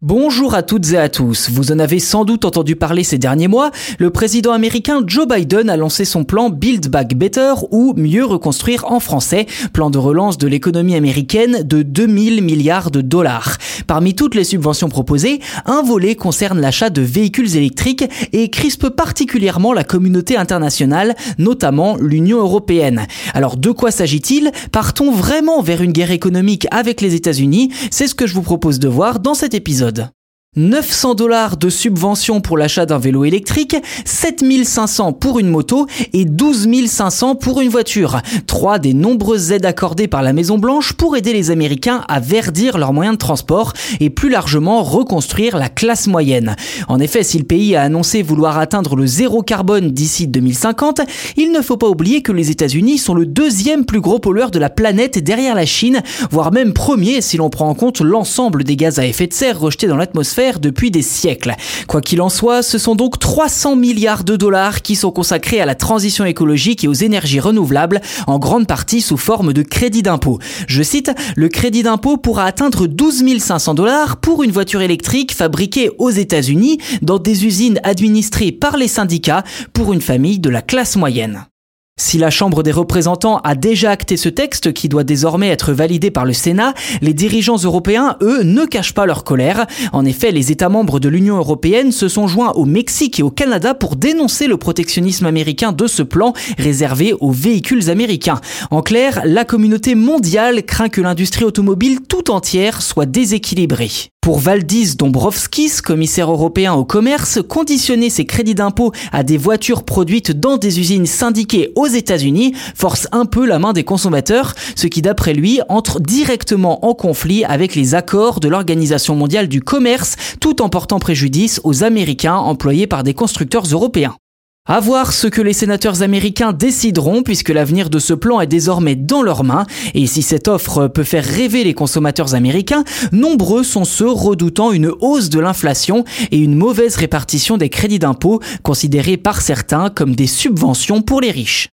Bonjour à toutes et à tous. Vous en avez sans doute entendu parler ces derniers mois. Le président américain Joe Biden a lancé son plan Build Back Better ou mieux reconstruire en français, plan de relance de l'économie américaine de 2000 milliards de dollars. Parmi toutes les subventions proposées, un volet concerne l'achat de véhicules électriques et crispe particulièrement la communauté internationale, notamment l'Union européenne. Alors de quoi s'agit-il? Partons vraiment vers une guerre économique avec les États-Unis C'est ce que je vous propose de voir dans cet épisode. 900 dollars de subvention pour l'achat d'un vélo électrique, 7500 pour une moto et 12 500 pour une voiture. Trois des nombreuses aides accordées par la Maison Blanche pour aider les Américains à verdir leurs moyens de transport et plus largement reconstruire la classe moyenne. En effet, si le pays a annoncé vouloir atteindre le zéro carbone d'ici 2050, il ne faut pas oublier que les États-Unis sont le deuxième plus gros pollueur de la planète derrière la Chine, voire même premier si l'on prend en compte l'ensemble des gaz à effet de serre rejetés dans l'atmosphère depuis des siècles. Quoi qu'il en soit, ce sont donc 300 milliards de dollars qui sont consacrés à la transition écologique et aux énergies renouvelables, en grande partie sous forme de crédit d'impôt. Je cite, le crédit d'impôt pourra atteindre 12 500 dollars pour une voiture électrique fabriquée aux États-Unis dans des usines administrées par les syndicats pour une famille de la classe moyenne. Si la Chambre des représentants a déjà acté ce texte qui doit désormais être validé par le Sénat, les dirigeants européens, eux, ne cachent pas leur colère. En effet, les États membres de l'Union européenne se sont joints au Mexique et au Canada pour dénoncer le protectionnisme américain de ce plan réservé aux véhicules américains. En clair, la communauté mondiale craint que l'industrie automobile tout entière soit déséquilibrée. Pour Valdis Dombrovskis, commissaire européen au commerce, conditionner ses crédits d'impôt à des voitures produites dans des usines syndiquées aux États-Unis force un peu la main des consommateurs, ce qui d'après lui entre directement en conflit avec les accords de l'Organisation mondiale du commerce tout en portant préjudice aux Américains employés par des constructeurs européens. À voir ce que les sénateurs américains décideront puisque l'avenir de ce plan est désormais dans leurs mains et si cette offre peut faire rêver les consommateurs américains, nombreux sont ceux redoutant une hausse de l'inflation et une mauvaise répartition des crédits d'impôt considérés par certains comme des subventions pour les riches.